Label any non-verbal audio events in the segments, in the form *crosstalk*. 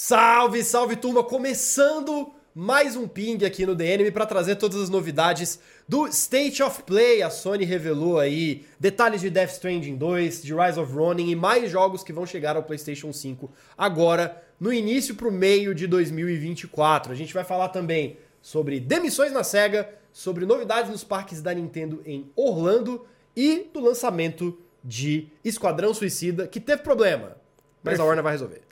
Salve, salve turma! Começando mais um ping aqui no DNM para trazer todas as novidades do State of Play. A Sony revelou aí detalhes de Death Stranding 2, de Rise of Ronin e mais jogos que vão chegar ao PlayStation 5 agora no início pro meio de 2024. A gente vai falar também sobre demissões na Sega, sobre novidades nos parques da Nintendo em Orlando e do lançamento de Esquadrão Suicida, que teve problema, mas a Warner vai resolver.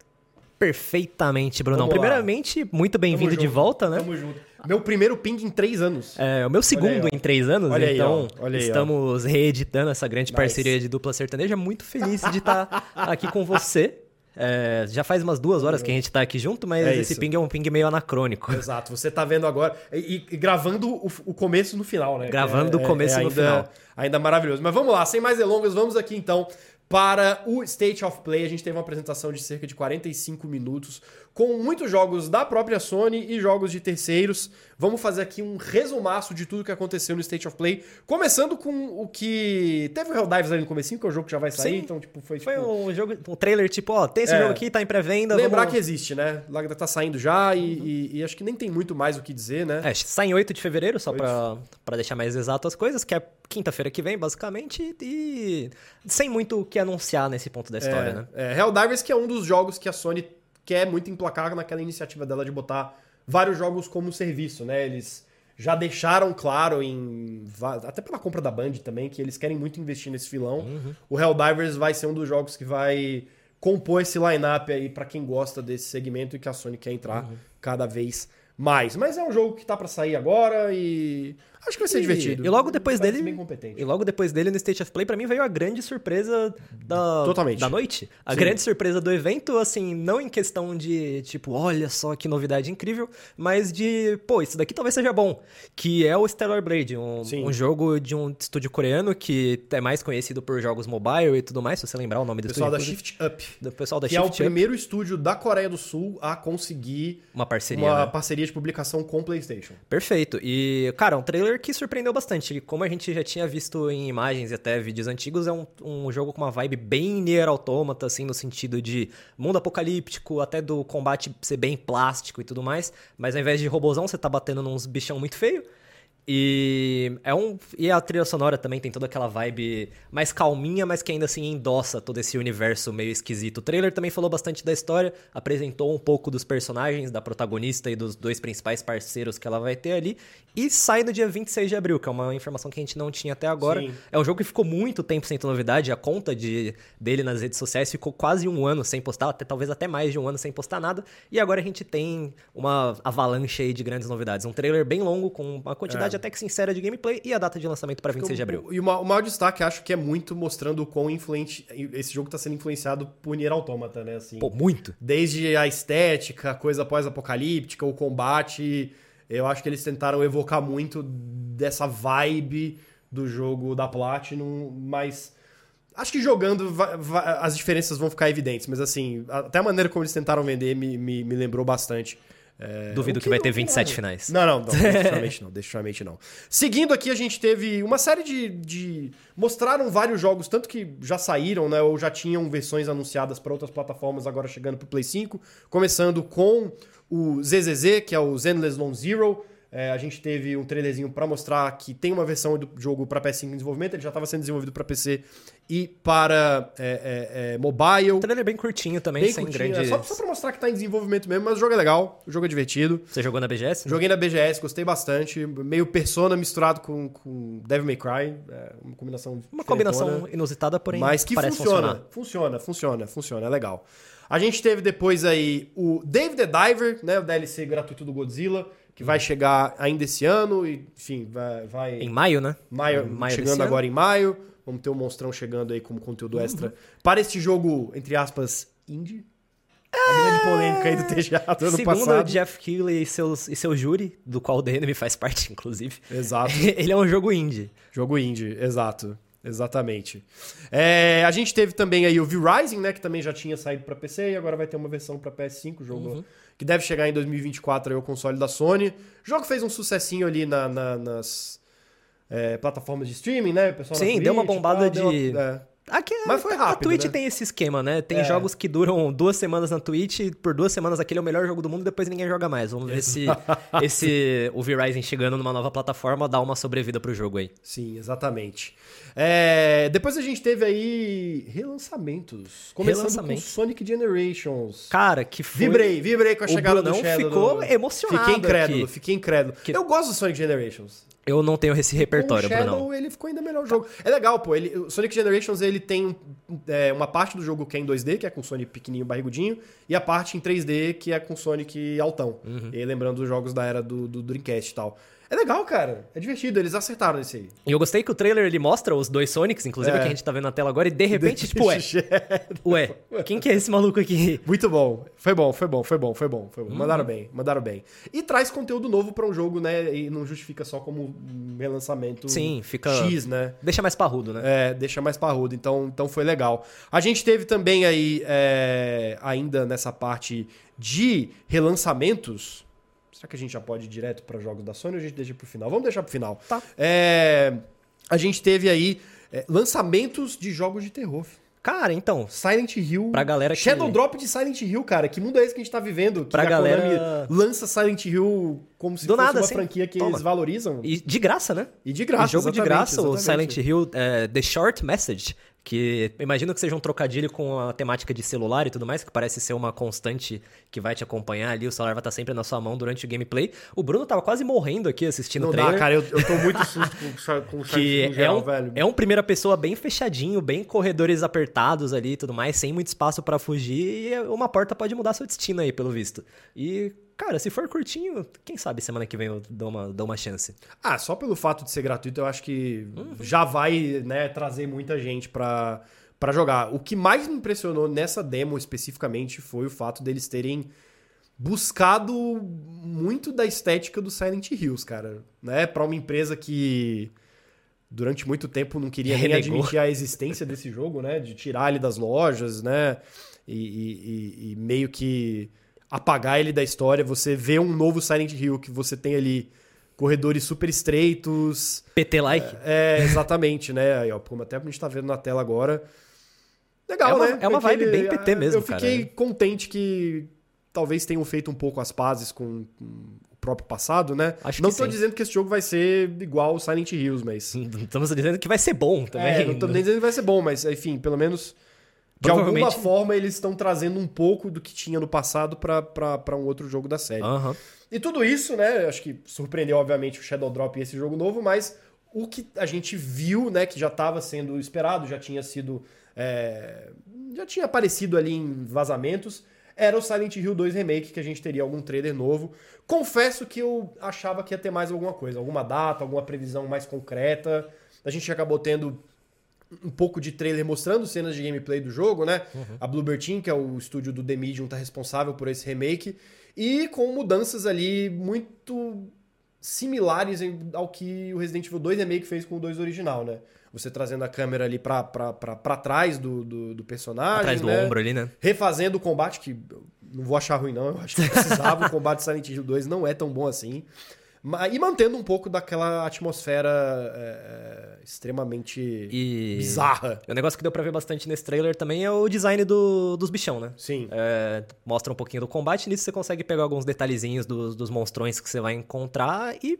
Perfeitamente, Brunão. Primeiramente, muito bem-vindo de volta, né? Tamo junto. Meu primeiro ping em três anos. É o meu segundo aí, em três anos, Olha aí, então. Olha aí, ó. estamos reeditando essa grande Nice. parceria de dupla sertaneja. Muito feliz de estar *laughs* aqui com você. É, já faz umas duas horas que a gente tá aqui junto, mas É esse isso. ping é um ping meio anacrônico. Exato, você tá vendo agora. E, e gravando o, o começo no final, né? Gravando Que do começo no ainda, final. Ainda maravilhoso. Mas vamos lá, sem mais delongas, vamos aqui então para o State of Play. A gente teve uma apresentação de cerca de 45 minutos, com muitos jogos da própria Sony e jogos de terceiros. Vamos fazer aqui um resumaço de tudo que aconteceu no State of Play, começando com o que. Teve o Helldivers ali no comecinho, que é o jogo que já vai sair, Sim. então, tipo, foi. Foi tipo, um jogo, um trailer tipo, ó, tem esse É. jogo aqui, tá em pré-venda. Lembrar vamos... que existe, né? Lá tá saindo já e, e- e acho que nem tem muito mais o que dizer, né? É, sai em 8 de fevereiro, só 8. pra, pra deixar mais exato as coisas, que é quinta-feira que vem, basicamente, e sem muito o que anunciar nesse ponto da história, é, né? é, Helldivers que é um dos jogos que a Sony quer muito emplacar naquela iniciativa dela de botar vários jogos como serviço, né? Eles já deixaram claro em até pela compra da Band também que eles querem muito investir nesse filão. Uhum. O Helldivers vai ser um dos jogos que vai compor esse lineup aí pra quem gosta desse segmento e que a Sony quer entrar Uhum. cada vez mais. Mas é um jogo que tá pra sair agora e acho que vai ser E- divertido. e logo depois Parece dele- bem competente. E logo depois dele, no State of Play, pra mim veio a grande surpresa da, Totalmente. da noite. A Sim. grande surpresa do evento, assim, não em questão de, tipo, olha só que novidade incrível, mas de, pô, isso daqui talvez seja bom. Que é o Stellar Blade, um, um jogo de um estúdio coreano que é mais conhecido por jogos mobile e tudo mais, se você lembrar o nome do Pessoal da estúdio. Shift Up. do pessoal da que é o Shift Up, primeiro estúdio da Coreia do Sul a conseguir uma parceria, uma né? parceria de publicação com o PlayStation. Perfeito. E, cara, um trailer que surpreendeu bastante. Como a gente já tinha visto em imagens e até vídeos antigos, é um, um jogo com uma vibe bem Nier Automata, assim, no sentido de mundo apocalíptico, até do combate ser bem plástico e tudo mais. Mas ao invés de robozão, você tá batendo nos bichão muito feio. E é um e a trilha sonora também tem toda aquela vibe mais calminha, mas que ainda assim endossa todo esse universo meio esquisito. O trailer também falou bastante da história, apresentou um pouco dos personagens, da protagonista e dos dois principais parceiros que ela vai ter ali, e sai no dia 26 de abril, que é uma informação que a gente não tinha até agora. Sim. É um jogo que ficou muito tempo sem ter novidade, a conta de, dele nas redes sociais ficou quase um ano sem postar, até, talvez até mais de um ano sem postar nada, e agora a gente tem uma avalanche aí de grandes novidades. Um trailer bem longo, com uma quantidade É. até que sincera de gameplay, e a data de lançamento para 26 de abril. E o, ma- o maior destaque, acho que é muito mostrando o quão influente esse jogo tá sendo influenciado por Nier Automata, né? Assim, Pô, muito. desde a estética, a coisa pós-apocalíptica, o combate, eu acho que eles tentaram evocar muito dessa vibe do jogo da Platinum, mas acho que jogando as diferenças vão ficar evidentes, mas assim, até a maneira como eles tentaram vender me, me, me lembrou bastante. É, Duvido o que vai ter o 27 não. finais. Não, não, não *laughs* definitivamente não, definitivamente não. Seguindo aqui, a gente teve uma série de, de. Mostraram vários jogos, tanto que já saíram, né? Ou já tinham versões anunciadas para outras plataformas, agora chegando pro Play 5. Começando com o ZZZ, que é o Zenless Lone Zero. É, a gente teve um trailerzinho para mostrar que tem uma versão do jogo para PS5 em desenvolvimento, ele já estava sendo desenvolvido para PC e para é, é, é, mobile. O trailer é bem curtinho também, Bem sem curtinho, é grandes... só, só pra mostrar que tá em desenvolvimento mesmo, mas o jogo é legal, o jogo é divertido. Você jogou na BGS? Joguei na BGS, gostei bastante. Meio Persona misturado com, com Devil May Cry. É uma combinação Uma combinação inusitada, porém Mas que funciona, funcionar. funciona, funciona, funciona, é legal. A gente teve depois aí o Dave the Diver, né, o DLC gratuito do Godzilla, que vai chegar ainda esse ano e, enfim, vai... vai Em maio, né? maio, Em maio chegando agora em maio. Vamos ter o Monstrão chegando aí como conteúdo extra para este jogo, entre aspas, indie. A grande polêmica aí do TGA do ano Segundo passado. o Jeff Keighley e, seus, e seu júri, do qual o DNM faz parte, *laughs* inclusive, Exato. *laughs* ele é um jogo indie. Jogo indie, exato. Exatamente. É, a gente teve também aí o V-Rising, né? Que também já tinha saído para PC e agora vai ter uma versão para PS5, jogo Uhum. Que deve chegar em 2024 aí o console da Sony. O jogo fez um sucessinho ali na- na- nas é, plataformas de streaming, né? O pessoal Sim, Twitch deu uma bombada tal, de- uma- é, Aqui, Mas foi rápido, A Twitch né? tem esse esquema, né? Tem É. jogos que duram duas semanas na Twitch, por duas semanas aquele é o melhor jogo do mundo e depois ninguém joga mais. Vamos ver se esse o V-Rising chegando numa nova plataforma dá uma sobrevida pro jogo aí. Sim, exatamente. É, depois a gente teve aí relançamentos. Começando Relançamento. com Sonic Generations. Cara, que foi... Vibrei, vibrei com a O chegada do Brunão Shadow. ficou do- emocionado Fiquei incrédulo, aqui. fiquei incrédulo. Que- Eu gosto do Sonic Generations. Eu não tenho esse repertório, o Shadow, Brunão. ele ficou ainda melhor o jogo. É legal, pô. Ele, o Sonic Generations, ele tem é, uma parte do jogo que é em 2D, que é com o Sonic pequenininho, barrigudinho, e a parte em 3D, que é com o Sonic altão. Uhum. E lembrando dos jogos da era do, do Dreamcast e tal. É legal, cara. É divertido. Eles acertaram esse aí. E eu gostei que o trailer ele mostra os dois Sonics, inclusive É. que a gente tá vendo na tela agora, e de repente, tipo, ué, *laughs* ué, quem que é esse maluco aqui? Muito bom. Foi bom, foi bom, foi bom, foi bom, foi bom. Uhum. Mandaram bem, mandaram bem. E traz conteúdo novo pra um jogo, né? E não justifica só como um relançamento Sim, fica- X, né? Deixa mais parrudo, né? É, deixa mais parrudo, então, então foi legal. A gente teve também aí, é, ainda nessa parte de relançamentos. Será que a gente já pode ir direto para jogos da Sony ou a gente deixa pro final? Vamos deixar pro final. Tá. É, a gente teve aí é, lançamentos de jogos de terror. Cara, então, Silent Hill. Pra galera que- Shadow Drop de Silent Hill, cara. Que mundo é esse que a gente tá vivendo? Que Pra a galera- Konami lança Silent Hill como se Do fosse nada, uma assim. franquia que Toma. eles valorizam. e de graça, né? E de graça, E jogo de exatamente, graça, o exatamente. Silent Hill é, The Short Message, que imagino que seja um trocadilho com a temática de celular e tudo mais, que parece ser uma constante que vai te acompanhar ali, o celular vai estar sempre na sua mão durante o gameplay. O Bruno tava quase morrendo aqui assistindo Não o trailer. dá, cara. Eu, eu tô muito susto com, o com *laughs* que é geral, um, velho. é um primeira pessoa bem fechadinho, bem corredores apertados ali e tudo mais, sem muito espaço pra fugir, e uma porta pode mudar seu destino aí, pelo visto. E, cara, se for curtinho, quem sabe semana que vem eu dou uma, dou uma chance. Ah, só pelo fato de ser gratuito, eu acho que Uhum. já vai né, trazer muita gente pra, pra jogar. O que mais me impressionou nessa demo especificamente foi o fato deles terem buscado muito da estética do Silent Hills, cara. Né? Pra uma empresa que durante muito tempo não queria nem Renegou. admitir a existência desse jogo, né? De tirar ele das lojas, né? E- e- e meio que apagar ele da história. Você vê um novo Silent Hill que você tem ali corredores super estreitos. PT like. É, exatamente, né? Aí, ó, como até a gente tá vendo na tela agora. Legal, É uma- né? é uma vibe bem PT mesmo, Eu fiquei cara. contente que talvez tenham feito um pouco as pazes com, com o próprio passado, né? Acho não tô sim. dizendo que esse jogo vai ser igual o Silent Hills, mas. Estamos dizendo que vai ser bom também. É, não tô nem dizendo que vai ser bom, mas enfim, pelo menos de alguma Provavelmente- forma eles estão trazendo um pouco do que tinha no passado pra um outro jogo da série. Aham. E tudo isso, né? Acho que surpreendeu, obviamente, o Shadow Drop e esse jogo novo, mas o que a gente viu, né, que já estava sendo esperado, já tinha sido. é, já tinha aparecido ali em vazamentos, era o Silent Hill 2 Remake, que a gente teria algum trailer novo. Confesso que eu achava que ia ter mais alguma coisa, alguma data, alguma previsão mais concreta. A gente acabou tendo um pouco de trailer mostrando cenas de gameplay do jogo, né? A Bluebird Team, que é o estúdio do The Medium, tá responsável por esse remake. E com mudanças ali muito similares ao que o Resident Evil 2 Remake fez com o 2 original, né? Você trazendo a câmera ali pra, pra, pra, pra trás do, do, do personagem, Atrás do né? ombro ali, né? Refazendo o combate, que não vou achar ruim não, eu acho que precisava, *laughs* o combate de Silent Hill 2 não é tão bom assim. E mantendo um pouco daquela atmosfera é, é, extremamente E. bizarra. O negócio que deu pra ver bastante nesse trailer também é o design do, dos bichão, né? Sim. É, mostra um pouquinho do combate, nisso você consegue pegar alguns detalhezinhos dos, dos monstrões que você vai encontrar e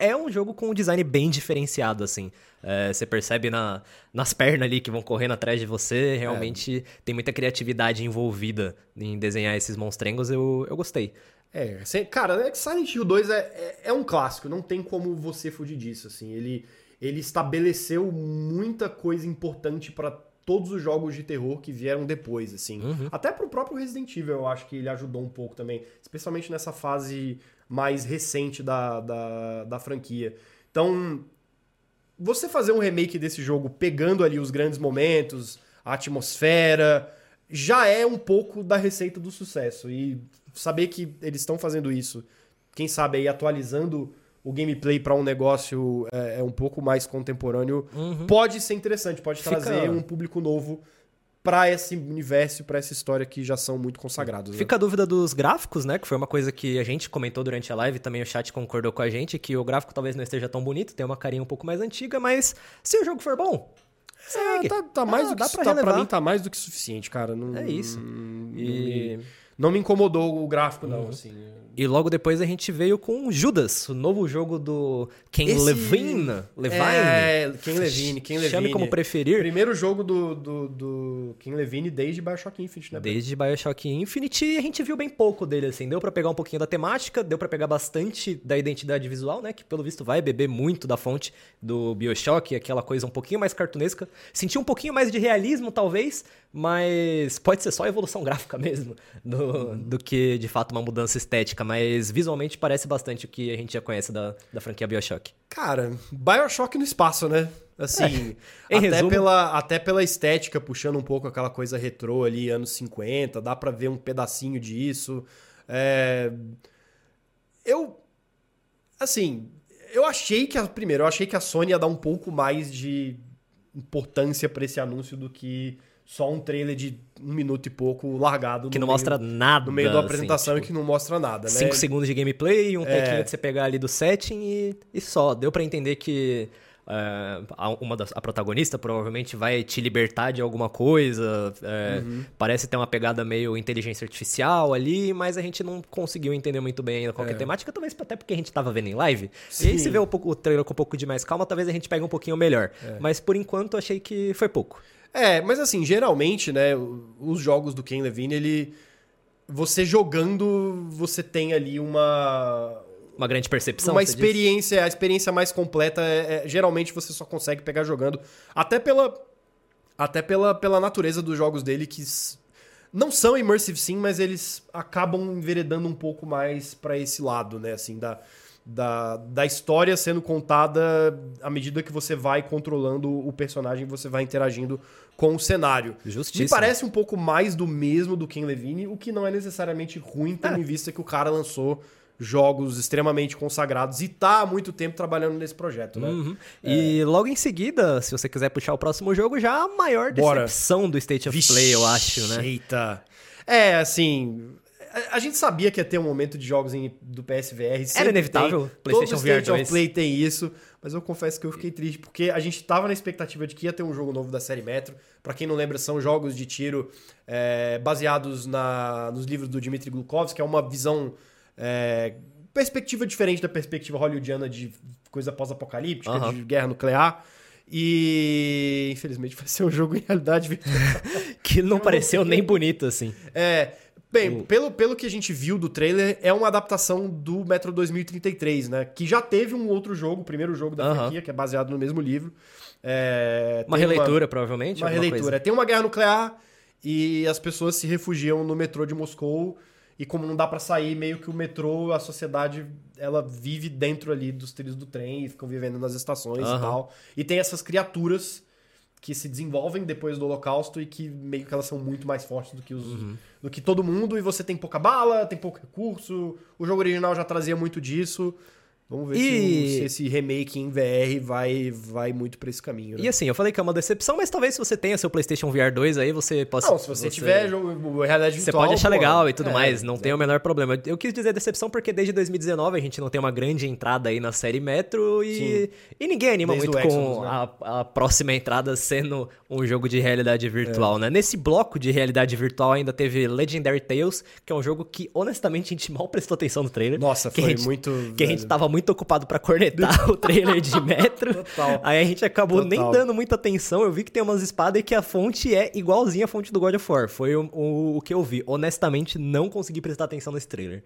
é um jogo com um design bem diferenciado, assim. É, você percebe na, nas pernas ali que vão correndo atrás de você, realmente tem muita criatividade envolvida em desenhar esses monstrengos, eu, eu gostei. É, sem- cara, é Silent Hill 2 é, é, é um clássico, não tem como você fugir disso, assim. Ele, ele estabeleceu muita coisa importante pra todos os jogos de terror que vieram depois, assim. Até pro próprio Resident Evil eu acho que ele ajudou um pouco também, especialmente nessa fase mais recente da, da, da franquia. Então, você fazer um remake desse jogo pegando ali os grandes momentos, a atmosfera, já é um pouco da receita do sucesso. E saber que eles estão fazendo isso, quem sabe aí atualizando o gameplay para um negócio é, é um pouco mais contemporâneo, pode ser interessante, pode Fica- trazer um público novo para esse universo, para essa história que já são muito consagrados. né? Fica a dúvida dos gráficos, né? Que foi uma coisa que a gente comentou durante a live, também o chat concordou com a gente, que o gráfico talvez não esteja tão bonito, tem uma carinha um pouco mais antiga, mas se o jogo for bom, Segue. É, tá, tá mais Ah, do que pra tá, pra mim tá mais do que suficiente, cara. Não, É isso. Não, E- me, não me incomodou o gráfico, não, assim. E logo depois a gente veio com Judas, o novo jogo do Ken Esse- Levine. Levine. É, Ken Levine, Ken Levine. Chame como preferir. Primeiro jogo do, do, do Ken Levine desde Bioshock Infinite, né? Desde Bioshock Infinite, e a gente viu bem pouco dele, assim. Deu pra pegar um pouquinho da temática, deu pra pegar bastante da identidade visual, né? Que pelo visto vai beber muito da fonte do Bioshock, aquela coisa um pouquinho mais cartunesca. Senti um pouquinho mais de realismo, talvez, mas pode ser só evolução gráfica mesmo, do, do que de fato uma mudança estética. Mas visualmente parece bastante o que a gente já conhece da, da franquia Bioshock. Cara, Bioshock no espaço, né? Assim, Em até, resumo- pela, até pela estética, puxando um pouco aquela coisa retrô ali, anos 50, dá pra ver um pedacinho disso. É... Eu. Assim, eu achei que. A, primeiro, eu achei que a Sony ia dar um pouco mais de importância pra esse anúncio do que só um trailer de um minuto e pouco largado. Que não meio- mostra nada. No meio da assim, apresentação tipo, e que não mostra nada, né? 5 segundos de gameplay, um É. tequinho que você pegar ali do setting e, e só. Deu pra entender que é, a- uma das, a protagonista provavelmente vai te libertar de alguma coisa. é, Uhum. Parece ter uma pegada meio inteligência artificial ali, mas a gente não conseguiu entender muito bem ainda qual que é a temática, talvez até porque a gente tava vendo em live. E aí Sim. se vê um pouco, o trailer com um pouco de mais calma, talvez a gente pegue um pouquinho melhor. É. Mas por enquanto achei que foi pouco. É, mas assim, geralmente, né, os jogos do Ken Levine, ele. Você jogando, você tem ali uma. Uma grande percepção. uma diz? experiência, a experiência mais completa, é, é- geralmente você só consegue pegar jogando. Até pela. Até pela, pela natureza dos jogos dele, que não são immersive sim, mas eles acabam enveredando um pouco mais pra esse lado, né? Assim, da, da, da história sendo contada à medida que você vai controlando o personagem, você vai interagindo com o cenário. Justíssimo. Me parece um pouco mais do mesmo do Ken Levine, o que não é necessariamente ruim, tendo É. em vista que o cara lançou jogos extremamente consagrados e tá há muito tempo trabalhando nesse projeto, né? Uhum. E logo em seguida, se você quiser puxar o próximo jogo, já a maior Bora. decepção do State of Vixe, Play, eu acho, né? Eita. É, assim. A- A gente sabia que ia ter um momento de jogos em- do PSVR. sempre inevitável, Tem. PlayStation Todo VR State of 2. Play tem isso. Mas eu confesso que eu fiquei triste, porque a gente tava na expectativa de que ia ter um jogo novo da série Metro. Pra quem não lembra, são jogos de tiro é, baseados na, nos livros do Dmitry Glukovsky, que é uma visão. é, perspectiva diferente da perspectiva hollywoodiana de coisa pós-apocalíptica, Aham. de guerra nuclear. E infelizmente *laughs* vai ser um jogo em realidade virtual. *laughs* Que não pareceu nem bonito, assim. É. Bem, pelo, pelo que a gente viu do trailer, é uma adaptação do Metro 2033, né? Que já teve um outro jogo, o primeiro jogo da Aham. franquia, que é baseado no mesmo livro. É, Uma releitura, provavelmente. Uma, releitura. coisa. Tem uma guerra nuclear e as pessoas se refugiam no metrô de Moscou. E como não dá pra sair, meio que o metrô, a sociedade, ela vive dentro ali dos trilhos do trem e ficam vivendo nas estações e Aham. tal. E tem essas criaturas que se desenvolvem depois do holocausto e que meio que elas são muito mais fortes do que os Uhum. do que todo mundo e você tem pouca bala, tem pouco recurso. O jogo original já trazia muito disso. Vamos ver se, E- se esse remake em VR vai vai muito pra esse caminho, né? E assim, eu falei que é uma decepção, mas talvez se você tenha seu PlayStation VR 2 aí, você possa. Não, se você, tiver jogo, realidade Você virtual, pode achar pô, legal e tudo é, mais, não é. tem o menor problema. Eu quis dizer decepção porque desde 2019 a gente não tem uma grande entrada aí na série Metro e, e ninguém anima Desde muito o com Exodus, né? a, a próxima entrada sendo um jogo de realidade virtual, né? Nesse bloco de realidade virtual ainda teve Legendary Tales, que é um jogo que honestamente a gente mal *laughs* prestou atenção no trailer. Nossa, foi gente, muito, Que a gente velho. tava muito ocupado pra cornetar o trailer de *laughs* Metro. Total. Aí a gente acabou nem Total. dando muita atenção. Eu vi que tem umas espadas e que a fonte é igualzinha a fonte do God of War. Foi o, o, o que eu vi. Honestamente, não consegui prestar atenção nesse trailer.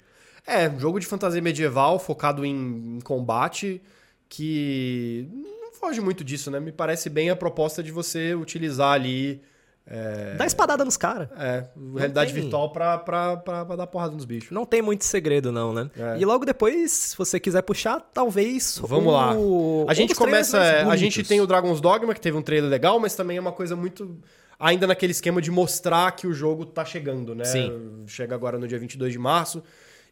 É, um jogo de fantasia medieval focado em, em combate que não foge muito disso, né? Me parece bem a proposta de você utilizar ali Dá espadada nos caras. é, realidade tem- virtual pra, pra, pra, pra dar porrada nos bichos. Não tem muito segredo, não, né? É. E logo depois, se você quiser puxar, talvez. Vamos lá. um A gente começa. é, A gente tem o Dragon's Dogma, que teve um trailer legal, mas também é uma coisa muito. Ainda naquele esquema de mostrar que o jogo tá chegando, né? Sim. Chega agora no dia 22 de março.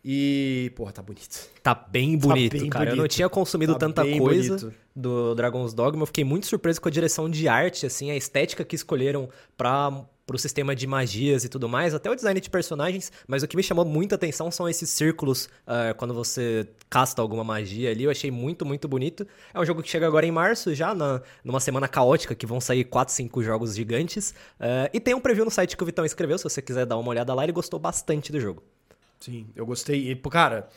E. Porra, tá bonito. Tá bem bonito, bem cara. Eu não bonito. tinha consumido Tá tanta coisa bonito. do Dragon's Dogma. Eu fiquei muito surpreso com a direção de arte, assim, a estética que escolheram pra pro sistema de magias e tudo mais, até o design de personagens, mas o que me chamou muita atenção são esses círculos uh, quando você casta alguma magia ali, eu achei muito, muito bonito. É um jogo que chega agora em março, já na, numa semana caótica, que vão sair 4, 5 jogos gigantes, uh, e tem um preview no site que o Vitão escreveu, se você quiser dar uma olhada lá, ele gostou bastante do jogo. Sim, eu gostei. E, cara,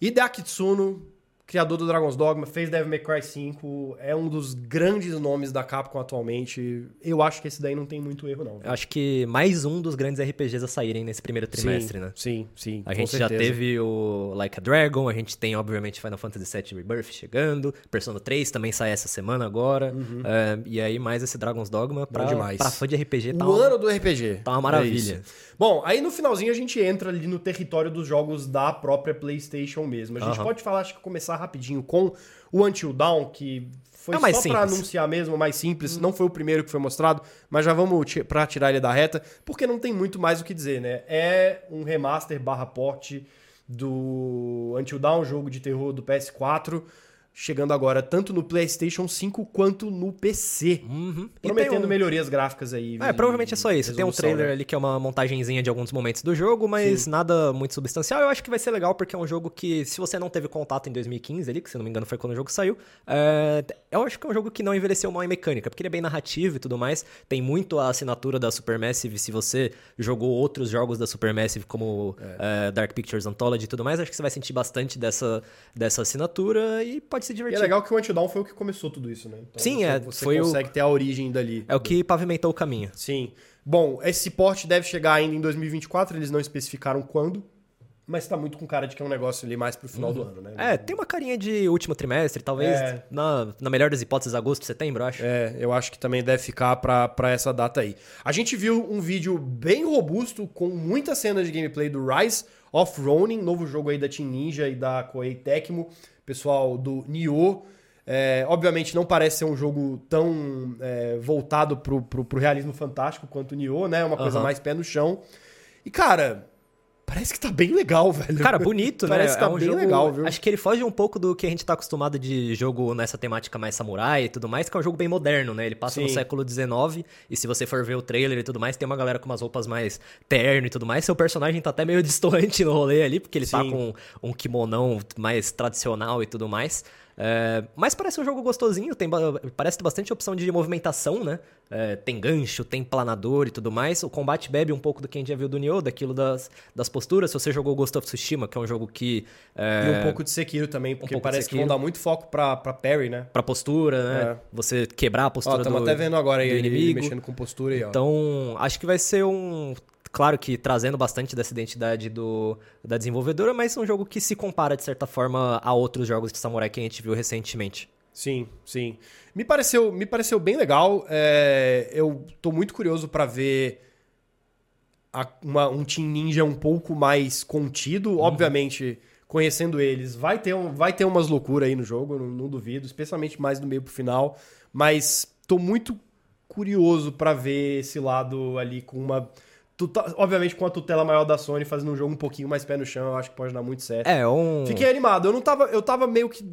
Hideaki Tsuno criador do Dragon's Dogma, fez Devil May Cry 5, é um dos grandes nomes da Capcom atualmente. Eu acho que esse daí não tem muito erro, não. Eu acho que mais um dos grandes RPGs a saírem nesse primeiro trimestre, sim, né? Sim, sim. A gente certeza. já teve o Like a Dragon, a gente tem, obviamente, Final Fantasy VII Rebirth chegando, Persona 3 também sai essa semana agora, uhum. uh, e aí mais esse Dragon's Dogma pra, demais. pra fã de RPG tá O ano do RPG. Tá uma maravilha. É Bom, aí no finalzinho a gente entra ali no território dos jogos da própria PlayStation mesmo. A gente uhum. pode falar, acho que começar rapidinho com o Until Dawn, que foi é só para anunciar mesmo, mais simples. Hum. Não foi o primeiro que foi mostrado, mas já vamos para tirar ele da reta, porque não tem muito mais o que dizer, né? É um remaster barra porte do Until Dawn, jogo de terror do PS4 chegando agora tanto no PlayStation 5 quanto no PC. Uhum. Prometendo um... melhorias gráficas aí. É, provavelmente é só isso. Tem um trailer né? ali que é uma montagenzinha de alguns momentos do jogo, mas Sim. nada muito substancial. Eu acho que vai ser legal porque é um jogo que, se você não teve contato em 2015 ali, que se não me engano foi quando o jogo saiu, é... eu acho que é um jogo que não envelheceu mal em mecânica, porque ele é bem narrativo e tudo mais. Tem muito a assinatura da Supermassive. Se você jogou outros jogos da Supermassive, como é. É, Dark Pictures Anthology e tudo mais, acho que você vai sentir bastante dessa, dessa assinatura e pode pode se divertir. E é legal que o Until Dawn foi o que começou tudo isso, né? Então, Sim, é. Você foi consegue o... ter a origem dali. É o que pavimentou o caminho. Sim. Bom, esse porte deve chegar ainda em 2024, eles não especificaram quando. Mas tá muito com cara de que é um negócio ali mais pro final uhum. do ano, né? É, tem uma carinha de último trimestre, talvez é. na, na melhor das hipóteses, agosto, setembro, eu acho. É, eu acho que também deve ficar pra, pra essa data aí. A gente viu um vídeo bem robusto, com muitas cenas de gameplay do Rise of Ronin, novo jogo aí da Team Ninja e da Koei Tecmo pessoal do Nioh. É, obviamente não parece ser um jogo tão é, voltado pro, pro, pro, realismo fantástico quanto o Nioh, né? É uma coisa uhum. mais pé no chão. E, cara, Parece que tá bem legal, velho. Cara, bonito, né? Parece que tá é um bem jogo, legal, viu? Acho que ele foge um pouco do que a gente tá acostumado de jogo nessa temática mais samurai e tudo mais, que é um jogo bem moderno, né? Ele passa Sim. no século XIX e se você for ver o trailer e tudo mais, tem uma galera com umas roupas mais terno e tudo mais. Seu personagem tá até meio *laughs* distante no rolê ali, porque ele tá Sim. tá com um kimonão mais tradicional e tudo mais. É, mas parece um jogo gostosinho, tem, parece ter bastante opção de movimentação, né? É, tem gancho, tem planador e tudo mais. O combate bebe um pouco do que a gente já viu do Nioh, daquilo das, das posturas. Se você jogou Ghost of Tsushima, que é um jogo que... É... E um pouco de Sekiro também, porque um parece que vão dar muito foco pra, pra parry, né? Pra postura, né? É. Você quebrar a postura ó, do Estamos até vendo agora aí ele inimigo. mexendo com postura aí, ó. Então, acho que vai ser um Claro que trazendo bastante dessa identidade do, da desenvolvedora, mas um jogo que se compara, de certa forma, a outros jogos de samurai que a gente viu recentemente. Sim, sim. Me pareceu, me pareceu bem legal. É, eu tô muito curioso para ver a, uma, um Team Ninja um pouco mais contido. Uhum. Obviamente, conhecendo eles, vai ter, um, vai ter umas loucuras aí no jogo, não, não duvido, especialmente mais do meio pro final. Mas tô muito curioso para ver esse lado ali com uma Tá, obviamente, com a tutela maior da Sony, fazendo um jogo um pouquinho mais pé no chão, eu acho que pode dar muito certo. É, um. Fiquei animado. Eu não tava. Eu tava meio que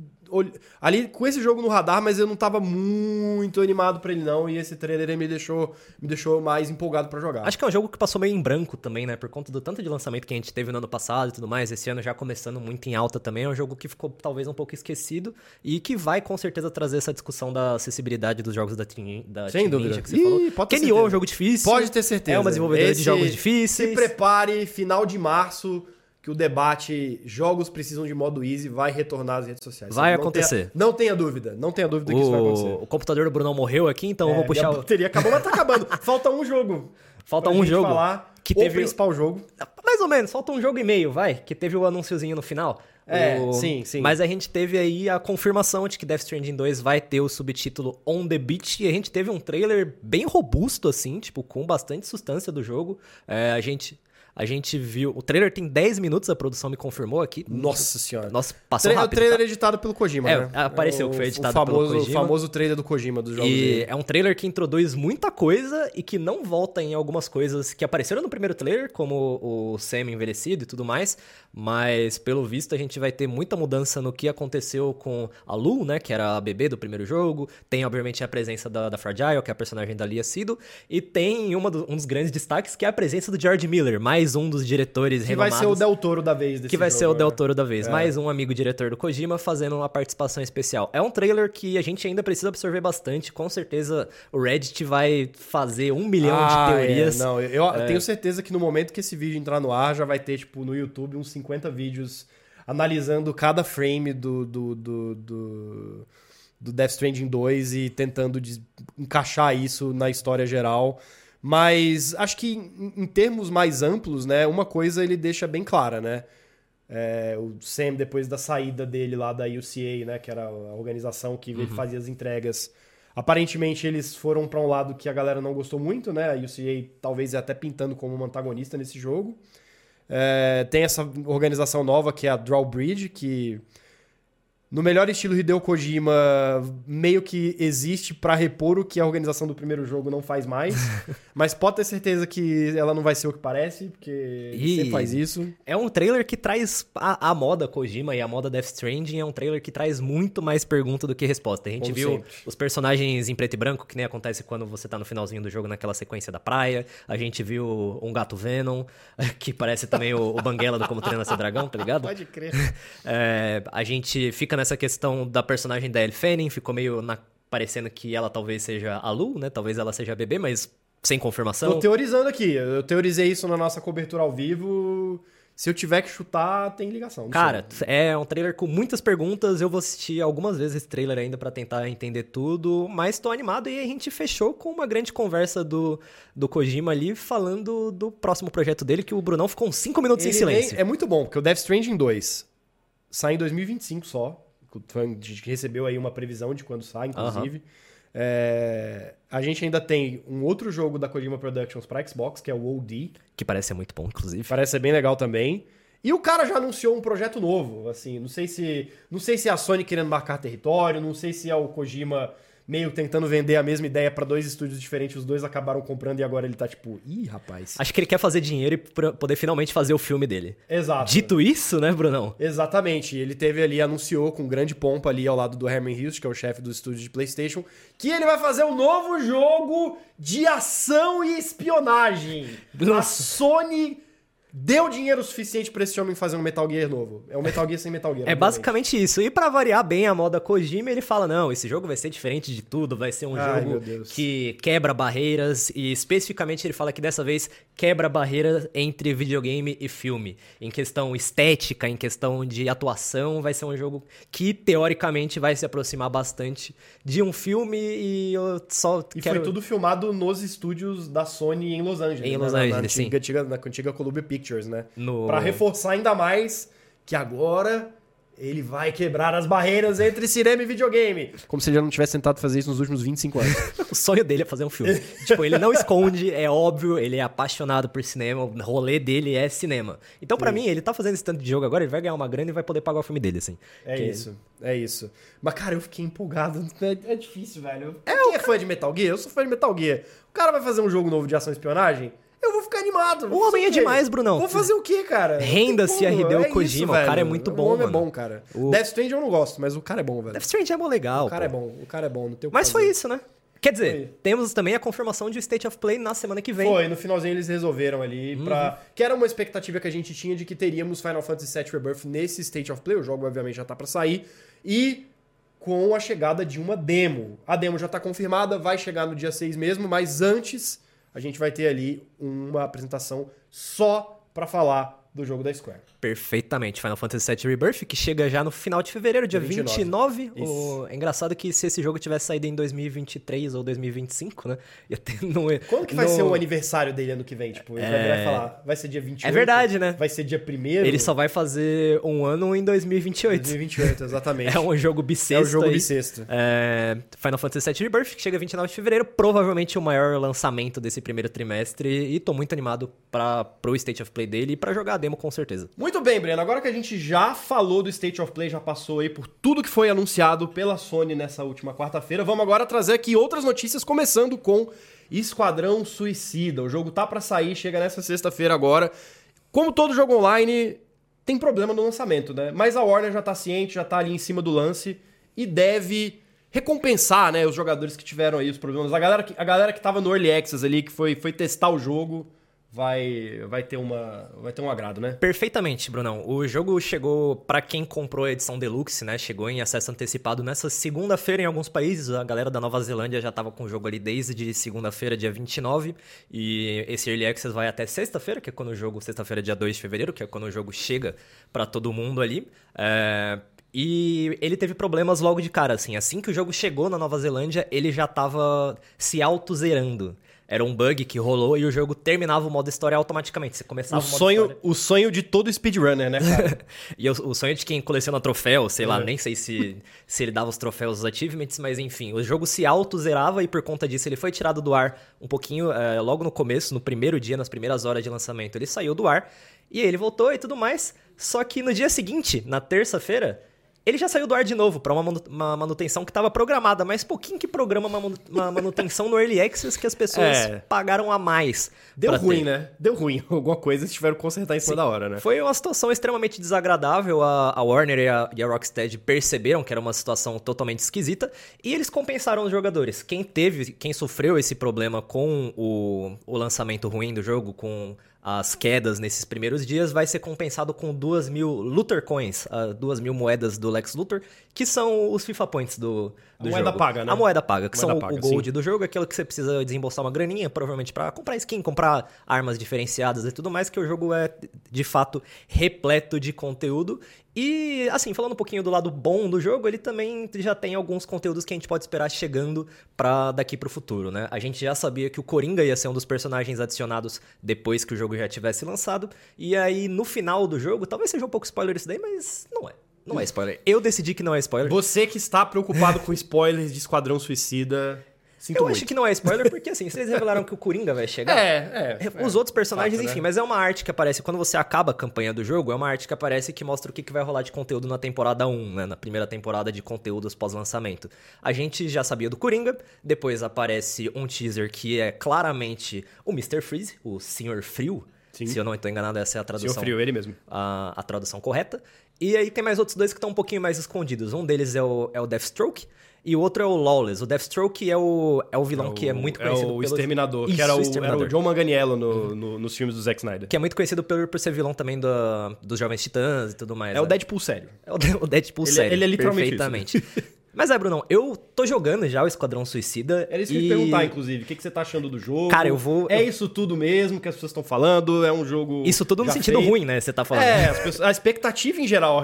ali com esse jogo no radar, mas eu não tava muito animado para ele não, e esse trailer me deixou me deixou mais empolgado para jogar. Acho que é um jogo que passou meio em branco também, né, por conta do tanto de lançamento que a gente teve no ano passado e tudo mais, esse ano já começando muito em alta também, é um jogo que ficou talvez um pouco esquecido e que vai com certeza trazer essa discussão da acessibilidade dos jogos da Team, da Sem Team dúvida. Ninja que você Ih, falou. Pode ter é um jogo difícil. Pode ter certeza. É uma desenvolvedora esse, de jogos difíceis. Se prepare, final de março que o debate jogos precisam de modo easy vai retornar às redes sociais. Vai não acontecer. Tenha, não tenha dúvida, não tenha dúvida o, que isso vai acontecer. O computador do Brunão morreu aqui, então é, eu vou puxar a bateria acabou, mas tá acabando. *laughs* Falta um jogo. Falta um jogo. falar que teve o principal jogo. Mais ou menos, falta um jogo e meio, vai, que teve o anúnciozinho no final. É, o... sim, sim. Mas a gente teve aí a confirmação de que Death Stranding 2 vai ter o subtítulo On the Beach e a gente teve um trailer bem robusto assim, tipo, com bastante substância do jogo. É, a gente A gente viu. O trailer tem 10 minutos, a produção me confirmou aqui. Nossa senhora. Nossa, passou Tra rápido. O trailer tá? é editado pelo Kojima, É, né? apareceu o, que foi editado o famoso, pelo Kojima. O famoso trailer do Kojima dos jogos E dele. é um trailer que introduz muita coisa e que não volta em algumas coisas que apareceram no primeiro trailer, como o Sam envelhecido e tudo mais. Mas, pelo visto, a gente vai ter muita mudança no que aconteceu com a Lu, né? Que era a bebê do primeiro jogo. Tem, obviamente, a presença da, da Fragile, que é a personagem da Lia Sido. E tem uma do- um dos grandes destaques, que é a presença do George Miller, mais um dos diretores Que vai renomados. ser o Del Toro da vez desse Que vai jogo, ser o né? Del Toro da vez. Mais um amigo diretor do Kojima fazendo uma participação especial. É um trailer que a gente ainda precisa absorver bastante. Com certeza o Reddit vai fazer um milhão Ah, de teorias. é. Não, eu eu tenho certeza que no momento que esse vídeo entrar no ar, já vai ter, tipo, no YouTube uns 50 vídeos analisando cada frame do, do, do, do, do Death Stranding 2 e tentando encaixar isso na história geral. Mas acho que em, em termos mais amplos, né, uma coisa ele deixa bem clara, né? É, o Sam, depois da saída dele lá da UCA, né, que era a organização que ele fazia as entregas, aparentemente eles foram para um lado que a galera não gostou muito, né? A UCA talvez até pintando como uma antagonista nesse jogo. É, tem essa organização nova que é a Drawbridge, que no melhor estilo Hideo Kojima meio que existe para repor o que a organização do primeiro jogo não faz mais, *laughs* mas pode ter certeza que ela não vai ser o que parece, porque E- sempre faz isso. É um trailer que traz a, a moda Kojima e a moda Death Stranding. É um trailer que traz muito mais pergunta do que resposta. A gente Como viu sempre. os personagens em preto e branco, que nem acontece quando você tá no finalzinho do jogo naquela sequência da praia. A gente viu um gato Venom, *laughs* que parece também o, o Banguela do Como Treinar Seu Dragão, tá ligado? *laughs* Pode crer. É, a gente fica nessa questão da personagem da Elle Fanning, ficou meio na- parecendo que ela talvez seja a Lu, né? Talvez ela seja a bebê, mas sem confirmação. Tô teorizando aqui. Eu teorizei isso na nossa cobertura ao vivo. Se eu tiver que chutar, tem ligação. Cara, sei. é um trailer com muitas perguntas. Eu vou assistir algumas vezes esse trailer ainda pra tentar entender tudo, mas tô animado e a gente fechou com uma grande conversa do, do Kojima ali falando do próximo projeto dele, que o Brunão ficou uns 5 minutos em Ele silêncio. nem- é muito bom, porque o Death Stranding 2 sai em 2025 só. Gente recebeu aí uma previsão de quando sai, inclusive. É, a gente ainda tem um outro jogo da Kojima Productions para Xbox, que é o OD. Que parece ser muito bom, inclusive. Parece ser bem legal também. E o cara já anunciou um projeto novo, assim, não sei se não sei se é a Sony querendo marcar território, não sei se é o Kojima meio tentando vender a mesma ideia para dois estúdios diferentes, os dois acabaram comprando e agora ele tá tipo, ih, rapaz. Acho que ele quer fazer dinheiro e poder finalmente fazer o filme dele. Exato. Dito isso, né, Brunão? Exatamente. Ele teve ali, anunciou com grande pompa ali ao lado do Herman Hughes, que é o chefe do estúdio de PlayStation, que ele vai fazer um novo jogo de ação e espionagem. A Nossa. Sony deu dinheiro suficiente pra esse homem fazer um Metal Gear novo. É um Metal Gear sem Metal Gear. É obviamente. basicamente isso. E pra variar bem a moda Kojima, ele fala: não, esse jogo vai ser diferente de tudo, vai ser um Ai, jogo que quebra barreiras. E especificamente ele fala que dessa vez quebra barreiras entre videogame e filme. Em questão estética, em questão de atuação, vai ser um jogo que teoricamente vai se aproximar bastante de um filme. E eu só E quero. foi tudo filmado nos estúdios da Sony em Los Angeles. Em né? Los Na- Angeles, na sim. antiga, antiga- na antiga Columbia Pictures, né? No- Pra reforçar ainda mais que agora ele vai quebrar as barreiras entre cinema e videogame. Como se ele já não tivesse tentado fazer isso nos últimos 25 anos. *laughs* O sonho dele é fazer um filme. *laughs* tipo, ele não esconde, é óbvio, ele é apaixonado por cinema, o rolê dele é cinema. Então, pra mim, ele tá fazendo esse tanto de jogo agora, ele vai ganhar uma grana e vai poder pagar o filme dele, assim. É Que- isso, é isso. Mas, cara, eu fiquei empolgado. *laughs* É, é difícil, velho. Quem é fã de Metal Gear? Eu sou fã de Metal Gear. O cara vai fazer um jogo novo de ação e espionagem? Eu vou ficar animado. O homem é demais, Brunão. Vou fazer o quê, cara? Renda-se a. Hideo É isso, Kojima, o cara é muito bom, O homem mano. é bom, cara. O- Death Stranding eu não gosto, mas o cara é bom, velho. Death Stranding é mó legal, O cara pô. é bom, o cara é bom. Mas foi isso, né? Quer dizer, temos também a confirmação de State of Play na semana que vem. Foi, no finalzinho eles resolveram ali Uhum. pra... Que era uma expectativa que a gente tinha de que teríamos Final Fantasy VII Rebirth nesse State of Play. O jogo, obviamente, já tá pra sair. E com a chegada de uma demo. A demo já tá confirmada, vai chegar no dia 6 mesmo, mas antes a gente vai ter ali uma apresentação só pra falar do jogo da Square. Perfeitamente. Final Fantasy VII Rebirth, que chega já no final de fevereiro, dia 29. 29. O... É engraçado que se esse jogo tivesse saído em 2023 ou 2025, né? Ia ter no... Quando que vai no... ser o aniversário dele ano que vem? Tipo, ele é... vai falar, vai ser dia 28? É verdade, né? Vai ser dia 1 Ele só vai fazer um ano em 2028. 2028, exatamente. *laughs* é um jogo bissexto. É um jogo aí. bissexto. É... Final Fantasy VII Rebirth, que chega 29 de fevereiro, provavelmente o maior lançamento desse primeiro trimestre, e tô muito animado para pro State of Play dele e para jogar a com certeza. Muito bem, Breno. Agora que a gente já falou do State of Play, já passou aí por tudo que foi anunciado pela Sony nessa última quarta-feira, vamos agora trazer aqui outras notícias, começando com Esquadrão Suicida. O jogo tá para sair, chega nessa sexta-feira agora. Como todo jogo online, tem problema no lançamento, né? Mas a Warner já tá ciente, já tá ali em cima do lance e deve recompensar, né, os jogadores que tiveram aí os problemas. A galera que, a galera que tava no Early Access ali, que foi, foi testar o jogo, vai vai ter uma vai ter um agrado, né? Perfeitamente, Brunão. O jogo chegou para quem comprou a edição deluxe, né? Chegou em acesso antecipado nessa segunda-feira em alguns países. A galera da Nova Zelândia já tava com o jogo ali desde segunda-feira, dia 29, e esse early access vai até sexta-feira, que é quando o jogo sexta-feira, dia 2 de fevereiro, que é quando o jogo chega para todo mundo ali. É... E ele teve problemas logo de cara, assim. Assim que o jogo chegou na Nova Zelândia, ele já tava se auto-zerando. Era um bug que rolou e o jogo terminava o modo história automaticamente. Você começava o, o sonho, história. O sonho de todo speedrunner, né, cara? *laughs* e o, o, sonho de quem coleciona troféu, sei lá, é. nem sei se, se ele dava os troféus os achievements, mas enfim, o jogo se auto-zerava e por conta disso ele foi tirado do ar um pouquinho, é, logo no começo, no primeiro dia, nas primeiras horas de lançamento, ele saiu do ar e ele voltou e tudo mais. Só que no dia seguinte, na terça-feira, ele já saiu do ar de novo para uma manutenção que estava programada, mas pouquinho que programa uma manutenção no Early Access que as pessoas é. pagaram a mais. Deu ruim, ter. né? Deu ruim. *laughs* Alguma coisa eles tiveram que consertar em cima Sim. da hora, né? Foi uma situação extremamente desagradável. A, a Warner e a, e a Rocksteady perceberam que era uma situação totalmente esquisita e eles compensaram os jogadores. Quem teve, quem sofreu esse problema com o, o lançamento ruim do jogo, com as quedas nesses primeiros dias, vai ser compensado com 2 mil Luthor Coins, uh, 2 mil moedas do Lex Luthor, que são os FIFA Points do a moeda paga, né? A moeda paga, que moeda são paga, o gold sim. do jogo, aquilo que você precisa desembolsar uma graninha, provavelmente para comprar skin, comprar armas diferenciadas e tudo mais, que o jogo é de fato repleto de conteúdo. E, assim, falando um pouquinho do lado bom do jogo, ele também já tem alguns conteúdos que a gente pode esperar chegando para daqui pro futuro, né? A gente já sabia que o Coringa ia ser um dos personagens adicionados depois que o jogo já tivesse lançado. E aí, no final do jogo, talvez seja um pouco spoiler isso daí, mas não é. Não é spoiler. Eu decidi que não é spoiler. Você que está preocupado com spoilers de Esquadrão Suicida. Sinto eu muito. acho que não é spoiler, porque assim, vocês revelaram que o Coringa vai chegar. É, é. Os é, outros personagens, fato, enfim, né? mas é uma arte que aparece quando você acaba a campanha do jogo, é uma arte que aparece que mostra o que, que vai rolar de conteúdo na temporada 1, né? Na primeira temporada de conteúdos pós-lançamento. A gente já sabia do Coringa, depois aparece um teaser que é claramente o Mr. Freeze, o Senhor Frio. Sim. Se eu não estou enganado, essa é a tradução. Senhor Frio, ele mesmo. A, a tradução correta. E aí tem mais outros dois que estão um pouquinho mais escondidos. Um deles é o, é o Deathstroke, e o outro é o Lawless. O Deathstroke é o, é o vilão é o, que é muito conhecido É o Exterminador, Isso, que era o, Exterminador. era o John Manganiello no, uhum. no, nos filmes do Zack Snyder. Que é muito conhecido por, por ser vilão também do, dos Jovens Titãs e tudo mais. É né? o Deadpool sério. É o, o Deadpool ele, é- sério. Ele é literalmente Perfeitamente. Isso. *laughs* Mas é, Brunão, eu tô jogando já o Esquadrão Suicida. Era isso que e... eu ia perguntar, inclusive. O que, que você tá achando do jogo? Cara, eu vou. É isso tudo mesmo que as pessoas estão falando? É um jogo. Isso tudo no sentido feito. ruim, né? Você tá falando. É, pessoas... a expectativa em geral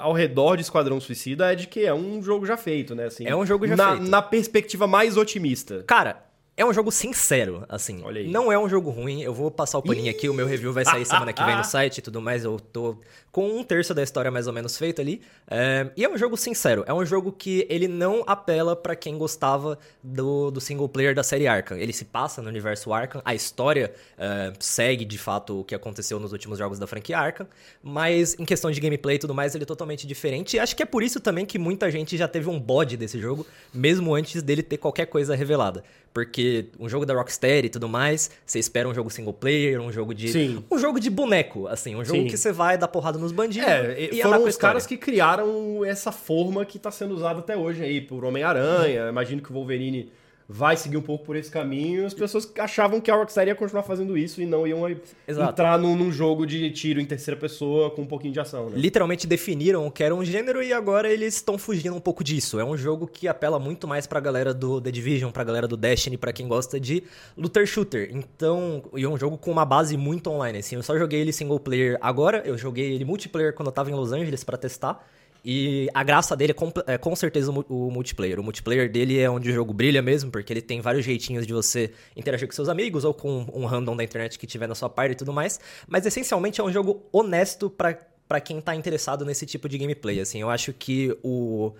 ao redor de Esquadrão Suicida é de que é um jogo já feito, né? Assim, é um jogo já na, feito. Na perspectiva mais otimista. Cara, é um jogo sincero, assim. Olha aí. Não é um jogo ruim. Eu vou passar o paninho aqui. O meu review vai sair semana que vem no *laughs* site e tudo mais. Eu tô com um terço da história mais ou menos feito ali. É... E é um jogo sincero. É um jogo que ele não apela para quem gostava do, do single player da série Arkham. Ele se passa no universo Arkham. A história é, segue, de fato, o que aconteceu nos últimos jogos da franquia Arkham. Mas em questão de gameplay e tudo mais, ele é totalmente diferente. E acho que é por isso também que muita gente já teve um bode desse jogo, mesmo antes dele ter qualquer coisa revelada. Porque um jogo da Rocksteady e tudo mais, você espera um jogo single player, um jogo de. Sim. Um jogo de boneco, assim, um jogo Sim. que você vai dar porrada nos bandidos. É, e foram os caras que criaram essa forma que está sendo usada até hoje aí, por Homem-Aranha. Imagino que o Wolverine vai seguir um pouco por esse caminho. As pessoas achavam que a Rockstar ia continuar fazendo isso e não iam Exato. entrar num, num jogo de tiro em terceira pessoa com um pouquinho de ação, né? Literalmente definiram o que era um gênero e agora eles estão fugindo um pouco disso. É um jogo que apela muito mais pra galera do The Division, pra galera do Destiny, pra quem gosta de looter shooter. Então, e é um jogo com uma base muito online, assim. Eu só joguei ele single player agora, eu joguei ele multiplayer quando eu tava em Los Angeles pra testar. E a graça dele é com, é com certeza o, multiplayer. O multiplayer dele é onde o jogo brilha mesmo, porque ele tem vários jeitinhos de você interagir com seus amigos ou com um random da internet que tiver na sua parte e tudo mais. Mas essencialmente é um jogo honesto para quem tá interessado nesse tipo de gameplay, assim. Eu acho que o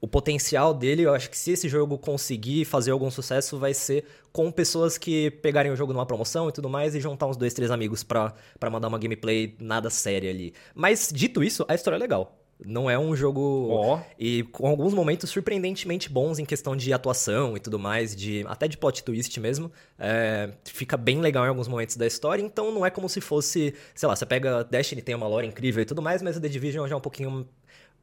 o potencial dele, eu acho que se esse jogo conseguir fazer algum sucesso, vai ser com pessoas que pegarem o jogo numa promoção e tudo mais e juntar uns dois, três amigos pra, pra mandar uma gameplay nada séria ali. Mas, dito isso, a história é legal. Não é um jogo. Ó. E com alguns momentos surpreendentemente bons em questão de atuação e tudo mais, de até de plot twist mesmo. É, fica bem legal em alguns momentos da história, então não é como se fosse. Sei lá, você pega Destiny, tem uma lore incrível e tudo mais, mas a The Division já é um pouquinho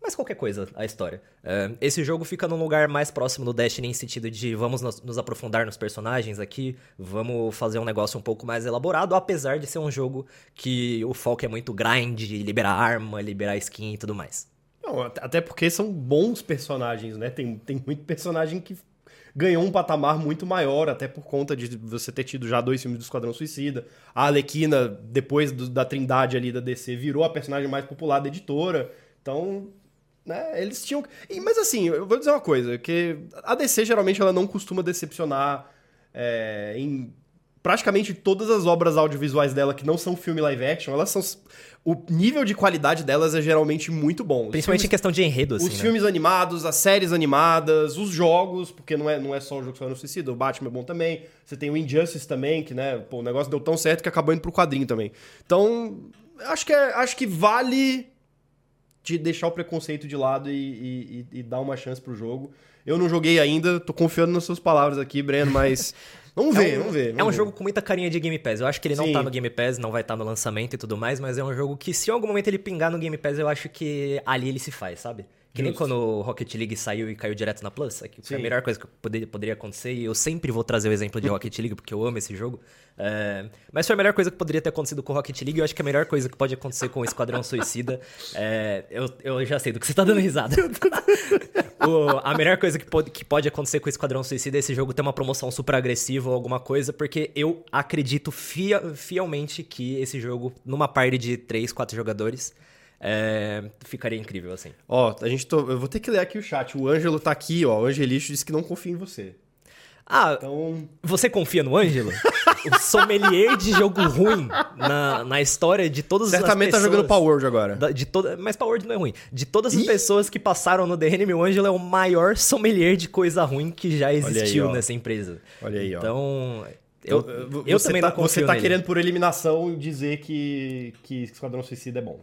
mas qualquer coisa a história. É, esse jogo fica num lugar mais próximo do Destiny em sentido de vamos nos, nos, aprofundar nos personagens aqui, vamos fazer um negócio um pouco mais elaborado, apesar de ser um jogo que o foco é muito grind, liberar arma, liberar skin e tudo mais. Não, até porque são bons personagens, né? Tem, tem muito personagem que ganhou um patamar muito maior, até por conta de você ter tido já dois filmes do Esquadrão Suicida. A Alequina, depois do, da trindade ali da DC, virou a personagem mais popular da editora. Então, né, eles tinham... E, mas assim, eu vou dizer uma coisa, que a DC geralmente ela não costuma decepcionar é, em praticamente todas as obras audiovisuais dela que não são filme live action, elas são. O nível de qualidade delas é geralmente muito bom. Os Principalmente filmes, em questão de enredo, assim. Os né? filmes animados, as séries animadas, os jogos, porque não é, não é só o jogo que no Suicida, o Batman é bom também. Você tem o Injustice também, que, né, pô, o negócio deu tão certo que acabou indo pro quadrinho também. Então, acho que, é, acho que vale de deixar o preconceito de lado e, e, e, dar uma chance pro jogo. Eu não joguei ainda, tô confiando nas suas palavras aqui, Breno, mas *laughs* vamos ver, é um, vamos ver. Vamos é um ver. jogo com muita carinha de Game Pass. Eu acho que ele não Sim. tá no Game Pass, não vai estar no lançamento e tudo mais, mas é um jogo que se em algum momento ele pingar no Game Pass, eu acho que ali ele se faz, sabe? Que nem Justo. quando o Rocket League saiu e caiu direto na Plus. É que foi a melhor coisa que poderia, poderia acontecer. E eu sempre vou trazer o exemplo de Rocket League, porque eu amo esse jogo. É, mas foi a melhor coisa que poderia ter acontecido com o Rocket League. Eu acho que a melhor coisa que pode acontecer com o Esquadrão Suicida. É, eu, eu já sei do que você tá dando risada. *laughs* O- a melhor coisa que pode, que pode acontecer com o Esquadrão Suicida é esse jogo ter uma promoção super agressiva ou alguma coisa, porque eu acredito fia- fielmente que esse jogo, numa party de 3, 4 jogadores, é, ficaria incrível, assim. Ó, a gente tô, eu vou ter que ler aqui o chat. O Ângelo tá aqui, ó. O Angelixo disse que não confia em você. Ah, Então, você confia no Ângelo? *laughs* o sommelier de jogo ruim na, na história de todas certamente as tá pessoas... jogando Power Word agora. Da- de toda, mas Power Word não é ruim. De todas as Ih! pessoas que passaram no Enemy, o Ângelo é o maior sommelier de coisa ruim que já existiu ó. nessa empresa. Olha aí, ó. Então, eu, Então, eu você também tá, não confio Você tá nele. querendo, por eliminação, dizer que, que Esquadrão Suicida é bom.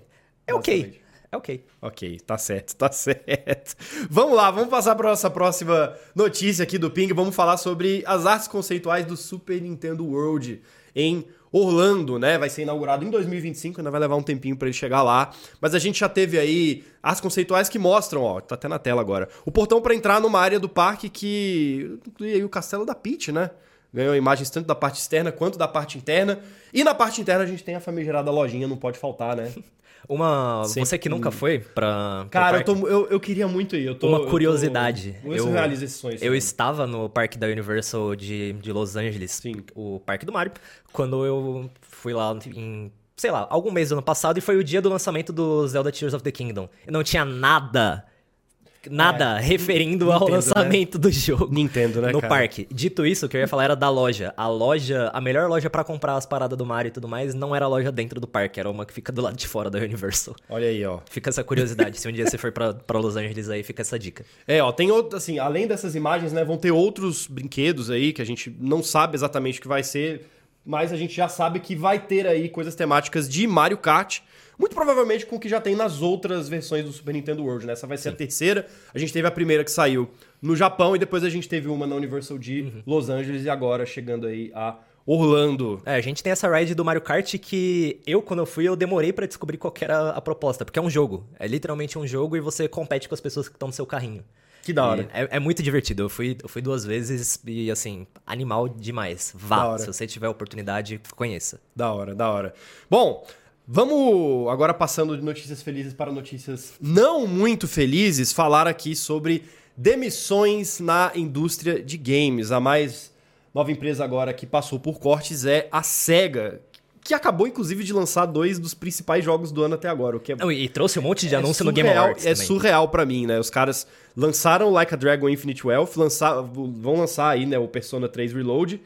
É ok. É ok. Ok, tá certo, tá certo. *laughs* Vamos lá, vamos passar para nossa próxima notícia aqui do Ping. Vamos falar sobre as artes conceituais do Super Nintendo World em Orlando, né? Vai ser inaugurado em 2025, ainda vai levar um tempinho para ele chegar lá. Mas a gente já teve aí artes conceituais que mostram, ó, tá até na tela agora, o portão para entrar numa área do parque que inclui aí o castelo da Peach, né? Ganhou imagens tanto da parte externa quanto da parte interna. E na parte interna a gente tem a famigerada lojinha, não pode faltar, né? *laughs* Uma. Você que nunca foi pra. Cara, eu, tô, eu, eu queria muito ir. Eu tô, Uma eu tô- curiosidade. Ver se eu Eu- realizo esse sonho. Eu estava no parque da Universal de, de Los Angeles, Sim. o parque do Mario, quando eu fui lá em, sei lá, algum mês do ano passado e foi o dia do lançamento do Zelda Tears of the Kingdom. E não tinha nada, nada referindo ao Nintendo, lançamento do jogo. Nintendo, né, no cara? parque. Dito isso, o que eu ia falar era da loja. A loja, a melhor loja pra comprar as paradas do Mario e tudo mais, não era a loja dentro do parque, era uma que fica do lado de fora da Universal. Olha aí, ó. Fica essa curiosidade. Se um dia você for pra Los Angeles aí, fica essa dica. É, ó, tem outro, assim, além dessas imagens, né, vão ter outros brinquedos aí que a gente não sabe exatamente o que vai ser, mas a gente já sabe que vai ter aí coisas temáticas de Mario Kart, muito provavelmente com o que já tem nas outras versões do Super Nintendo World, né? Essa vai ser a terceira. A gente teve a primeira que saiu no Japão e depois a gente teve uma na Universal de Uhum. Los Angeles e agora chegando aí a Orlando. É, a gente tem essa ride do Mario Kart que eu, quando eu fui, eu demorei pra descobrir qual que era a proposta, porque é um jogo. É literalmente um jogo e você compete com as pessoas que estão no seu carrinho. Que da hora. É, é, muito divertido. Eu fui, eu fui duas vezes e, assim, animal demais. Vá, se você tiver oportunidade, conheça. Da hora, da hora. Bom, vamos agora passando de notícias felizes para notícias não muito felizes, falar aqui sobre demissões na indústria de games. A mais nova empresa agora que passou por cortes é a SEGA, que acabou inclusive de lançar dois dos principais jogos do ano até agora, o que é e trouxe um monte de é anúncio surreal, no Game Awards É também. surreal para mim, né? Os caras lançaram Like a Dragon Infinite Wealth, lançar, vão lançar aí, né, o Persona 3 Reload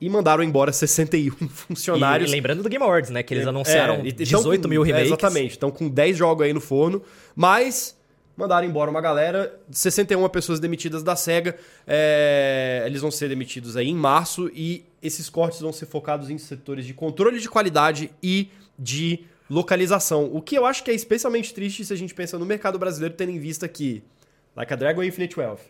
e mandaram embora 61 *laughs* funcionários. E, lembrando do Game Awards, né, que eles é, anunciaram é, 18 mil remakes. É, exatamente, estão com 10 jogos aí no forno, mas mandaram embora uma galera, 61 pessoas demitidas da SEGA. É, eles vão ser demitidos aí em março e esses cortes vão ser focados em setores de controle de qualidade e de localização. O que eu acho que é especialmente triste se a gente pensa no mercado brasileiro, tendo em vista que Like a Dragon Infinite Wealth,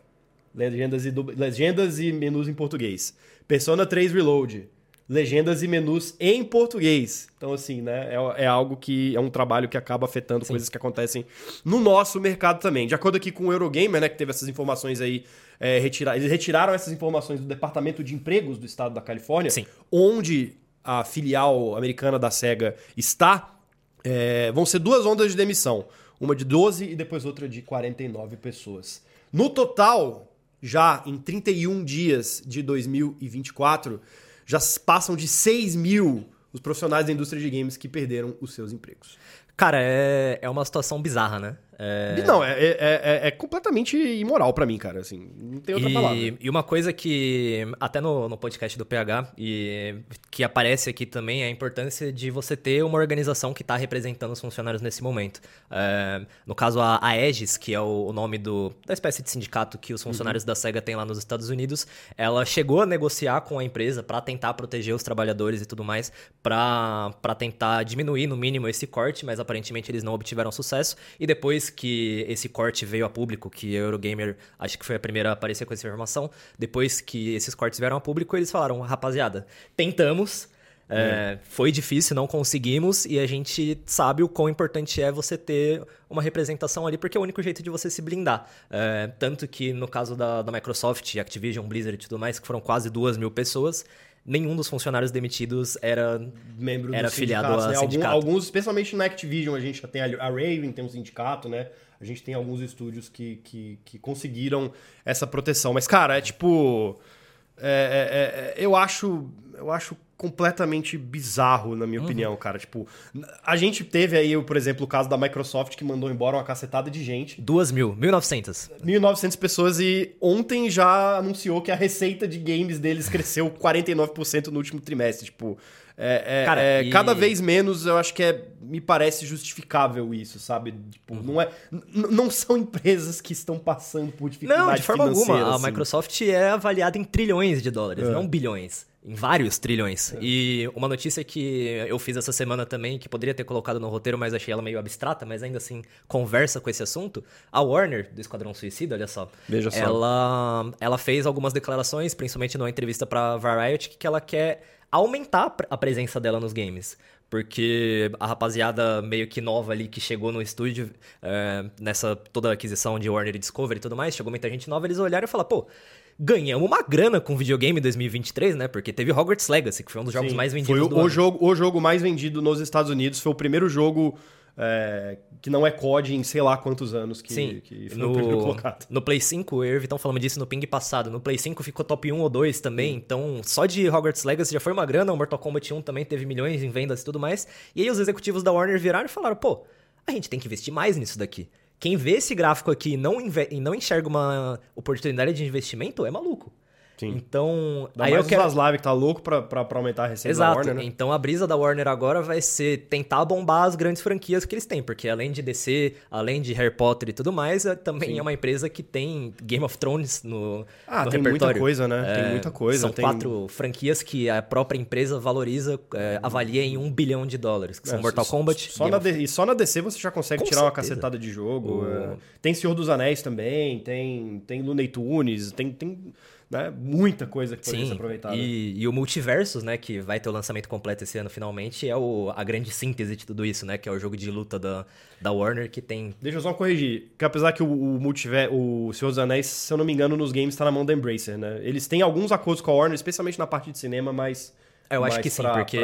legendas e, legendas e menus em português, Persona 3 Reload, legendas e menus em português. Então, assim, né? É, é algo que é um trabalho que acaba afetando Sim. coisas que acontecem no nosso mercado também. De acordo aqui com o Eurogamer, né, que teve essas informações aí, é, retirar, eles retiraram essas informações do Departamento de Empregos do Estado da Califórnia, Sim. onde a filial americana da SEGA está. É, vão ser duas ondas de demissão. Uma de 12 e depois outra de 49 pessoas. No total, já em 31 dias de 2024 já passam de 6 mil os profissionais da indústria de games que perderam os seus empregos. Cara, é, é uma situação bizarra, né? É... Não, é, é, é, é completamente imoral para mim, cara. Assim, não tem outra e, palavra. E uma coisa que, até no, no podcast do PH, e que aparece aqui também, é a importância de você ter uma organização que está representando os funcionários nesse momento. É, no caso, a Aegis, que é o, o, nome do, da espécie de sindicato que os funcionários uhum. da SEGA têm lá nos Estados Unidos, ela chegou a negociar com a empresa para tentar proteger os trabalhadores e tudo mais, para tentar diminuir no mínimo esse corte, mas aparentemente eles não obtiveram sucesso. E depois que esse corte veio a público, que a Eurogamer acho que foi a primeira a aparecer com essa informação, depois que esses cortes vieram a público, eles falaram, rapaziada, tentamos, é, foi difícil, não conseguimos, e a gente sabe o quão importante é você ter uma representação ali, porque é o único jeito de você se blindar. É, tanto que no caso da, da Microsoft, Activision, Blizzard e tudo mais, que foram quase duas mil pessoas, nenhum dos funcionários demitidos era membro era afiliado a né? sindicato. Alguns, especialmente na Activision, a gente já tem a Raven, tem um sindicato, né? A gente tem alguns estúdios que, que, que conseguiram essa proteção. Mas, cara, é tipo... É, é, é, eu acho eu acho completamente bizarro, na minha uhum. opinião, cara. Tipo, a gente teve aí, por exemplo, o caso da Microsoft que mandou embora uma cacetada de gente. Duas mil, 1.900. 1.900 pessoas e ontem já anunciou que a receita de games deles cresceu 49% no último trimestre. Tipo, é, é, Cara, é, e... cada vez menos eu acho que é, me parece justificável isso, sabe? Tipo, uhum. não é, não são empresas que estão passando por dificuldade Não, de forma alguma. Assim. A Microsoft é avaliada em trilhões de dólares, é. não bilhões. Em vários trilhões. É. E uma notícia que eu fiz essa semana também, que poderia ter colocado no roteiro, mas achei ela meio abstrata, mas ainda assim conversa com esse assunto. A Warner, do Esquadrão Suicida, olha só. Veja só. Ela, ela fez algumas declarações, principalmente numa entrevista pra Variety, que ela quer aumentar a presença dela nos games. Porque a rapaziada meio que nova ali que chegou no estúdio, é, nessa toda a aquisição de Warner e Discovery e tudo mais, chegou muita gente nova, eles olharam e falaram, pô, ganhamos uma grana com videogame em 2023, né? Porque teve Hogwarts Legacy, que foi um dos jogos Sim, mais vendidos foi o, do o jogo O jogo mais vendido nos Estados Unidos, foi o primeiro jogo é, que não é COD em sei lá quantos anos que, Sim, que foi no, primeiro colocado. No Play 5, eu e o Vitão falamos disso no ping passado, no Play 5 ficou top 1 ou 2 também, Sim. então só de Hogwarts Legacy já foi uma grana, o Mortal Kombat 1 também teve milhões em vendas e tudo mais, e aí os executivos da Warner viraram e falaram, pô, a gente tem que investir mais nisso daqui. Quem vê esse gráfico aqui e não, e não enxerga uma oportunidade de investimento é maluco. Sim. Então. Dá aí mais eu quero... Live que tá louco pra, pra, pra aumentar a receita Exato. da Warner, né? Então a brisa da Warner agora vai ser tentar bombar as grandes franquias que eles têm, porque além de DC, além de Harry Potter e tudo mais, é, também Sim. é uma empresa que tem Game of Thrones no, ah, no tem repertório. muita coisa, né? É, tem muita coisa. São tem... quatro franquias que a própria empresa valoriza, é, avalia em um bilhão de dólares, que são é, Mortal Kombat. Só na D... E só na DC você já consegue Com tirar certeza. uma cacetada de jogo. O... É. Tem Senhor dos Anéis também, tem, tem Looney Tunes, tem, tem né? Muita coisa que poderia Sim, ser aproveitada. e, e o Multiversus, né, que vai ter o lançamento completo esse ano finalmente, é o, a grande síntese de tudo isso, né, que é o jogo de luta da, da Warner, que tem... Deixa eu só corrigir, que apesar que o, o multiver, o Senhor dos Anéis, se eu não me engano, nos games tá na mão da Embracer, né? Eles têm alguns acordos com a Warner, especialmente na parte de cinema, mas... Eu acho mas que sim, pra, porque-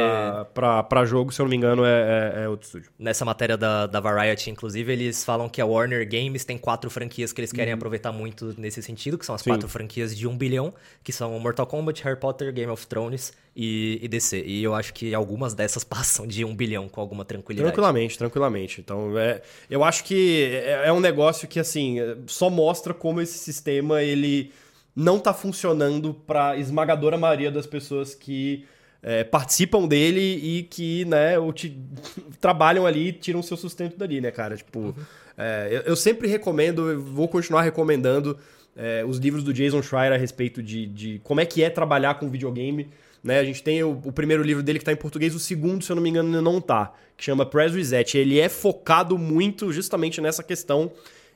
pra jogo, se eu não me engano, é, é, é outro estúdio. Nessa matéria da, da Variety, inclusive, eles falam que a Warner Games tem quatro franquias que eles querem aproveitar muito nesse sentido, que são as Uhum. Sim. quatro franquias de um bilhão, que são Mortal Kombat, Harry Potter, Game of Thrones e, e DC. E eu acho que algumas dessas *laughs* passam de um bilhão com alguma tranquilidade. Tranquilamente, tranquilamente. Então, é, eu acho que é, é um negócio que, assim, só mostra como esse sistema, ele não tá funcionando pra esmagadora maioria das pessoas que é, participam dele e que, né, o ti- *laughs* trabalham ali e tiram seu sustento dali, né, cara? Tipo, é, eu, eu sempre recomendo, eu vou continuar recomendando é, os livros do Jason Schreier a respeito de, de como é que é trabalhar com videogame. Né? A gente tem o, o primeiro livro dele que tá em português, o segundo, se eu não me engano, ainda não tá, que chama Press Reset. Ele é focado muito justamente nessa questão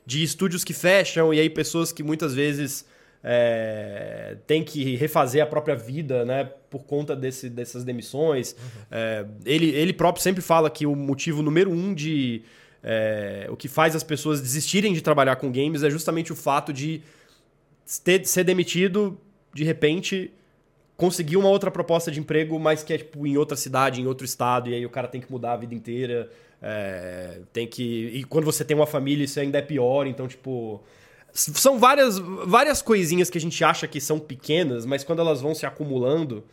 de estúdios que fecham e aí pessoas que muitas vezes é, têm que refazer a própria vida, né, por conta desse, dessas demissões. É, ele, ele próprio sempre fala que o motivo número um de é, o que faz as pessoas desistirem de trabalhar com games é justamente o fato de ter, ser demitido de repente conseguir uma outra proposta de emprego, mas que é tipo em outra cidade, em outro estado, e aí o cara tem que mudar a vida inteira. é, tem que. E quando você tem uma família, isso ainda é pior, então, tipo. São várias, várias coisinhas que a gente acha que são pequenas, mas quando elas vão se acumulando,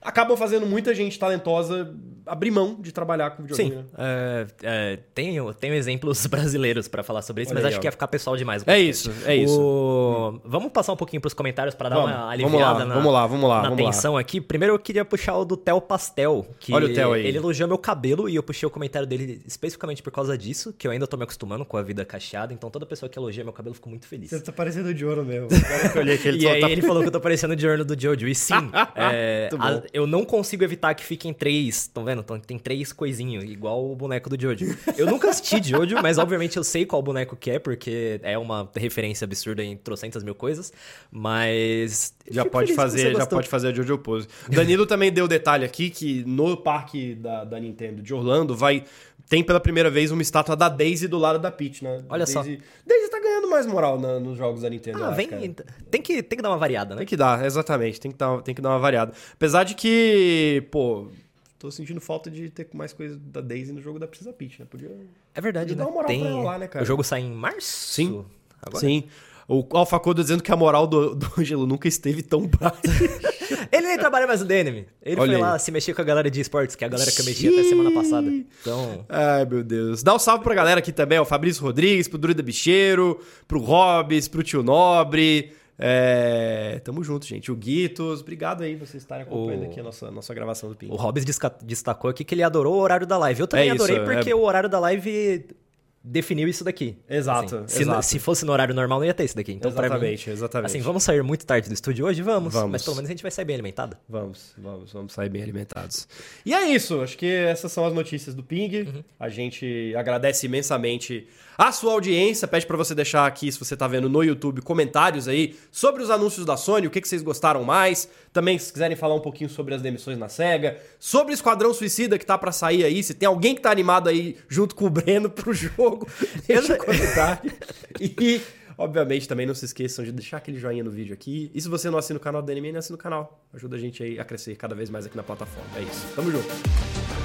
acabam fazendo muita gente talentosa abrir mão de trabalhar com videogame. Sim, né? é, é, tenho, tenho exemplos *laughs* brasileiros pra falar sobre isso, Olha mas aí, acho ó. que ia ficar pessoal demais. É isso, é isso. O- Vamos passar um pouquinho pros comentários pra dar Vamos, uma vamos aliviada lá, na, vamos lá, vamos lá, na vamos lá. tensão aqui. Primeiro eu queria puxar o do Theo Pastel, que Olha o Theo aí. ele elogiou meu cabelo e eu puxei o comentário dele especificamente por causa disso, que eu ainda tô me acostumando com a vida cacheada, então toda pessoa que elogia meu cabelo ficou muito feliz. tá parecendo de ouro mesmo. Agora que eu olhei aqui, ele e aí tá- ele falou que eu tô parecendo o Journal do Jojo. E sim, *laughs* é, Muito a- bom. Eu não consigo evitar que fiquem três. Estão vendo? Então, tem três coisinhos, igual o boneco do Jojo. Eu nunca assisti *laughs* Jojo, mas obviamente eu sei qual boneco que é, porque é uma referência absurda em trocentas mil coisas. Mas. Já pode fazer, já pode fazer a Jojo Pose. Danilo também deu detalhe aqui que no parque da, da Nintendo de Orlando vai tem pela primeira vez uma estátua da Daisy do lado da Peach, né? Olha só. Daisy, Daisy tá ganhando mais moral na- nos jogos da Nintendo. Ah, vem. Tem que, tem que dar uma variada, né? Tem que dar, exatamente. Tem que dar, tem que dar uma variada. Apesar de que, pô, tô sentindo falta de ter mais coisa da Daisy no jogo da Princesa Peach, né? Podia. É verdade, Podia né? dar uma moral Tem... pra ela lá, né, cara? O jogo sai em março? Sim. Agora? Sim. O Alfacodo dizendo que a moral do, do Ângelo nunca esteve tão baixa. *laughs* Ele nem trabalha mais no DNM. Ele Olha foi aí. lá se mexer com a galera de esportes, que é a galera que eu mexi até semana passada. Então. Ai, meu Deus. Dá um salve pra galera aqui também, ó. Fabrício Rodrigues, pro Druida Bicheiro, pro Hobbs, pro Tio Nobre. É... Tamo junto, gente. O Guitos, obrigado aí vocês estarem acompanhando O- aqui a nossa, nossa gravação do Ping. O Hobbs destacou aqui que ele adorou o horário da live. Eu também É isso, adorei porque é- o horário da live definiu isso daqui. Exato, Assim, se, exato. se fosse no horário normal, não ia ter isso daqui. Então, pra mim, exatamente, exatamente. assim, vamos sair muito tarde do estúdio hoje? Vamos. Vamos. Mas pelo menos a gente vai sair bem alimentado. Vamos, vamos, vamos sair bem alimentados. E é isso, acho que essas são as notícias do Ping. Uhum. A gente agradece imensamente a sua audiência. Pede pra você deixar aqui, se você tá vendo no YouTube, comentários aí sobre os anúncios da Sony, o que, que vocês gostaram mais. Também, se quiserem falar um pouquinho sobre as demissões na SEGA, sobre o Esquadrão Suicida que tá pra sair aí, se tem alguém que tá animado aí junto com o Breno pro jogo, *laughs* deixa um comentário. E. Obviamente, também não se esqueçam de deixar aquele joinha no vídeo aqui. E se você não assina o canal do NMN, assina o canal. Ajuda a gente aí a crescer cada vez mais aqui na plataforma. É isso. Tamo junto.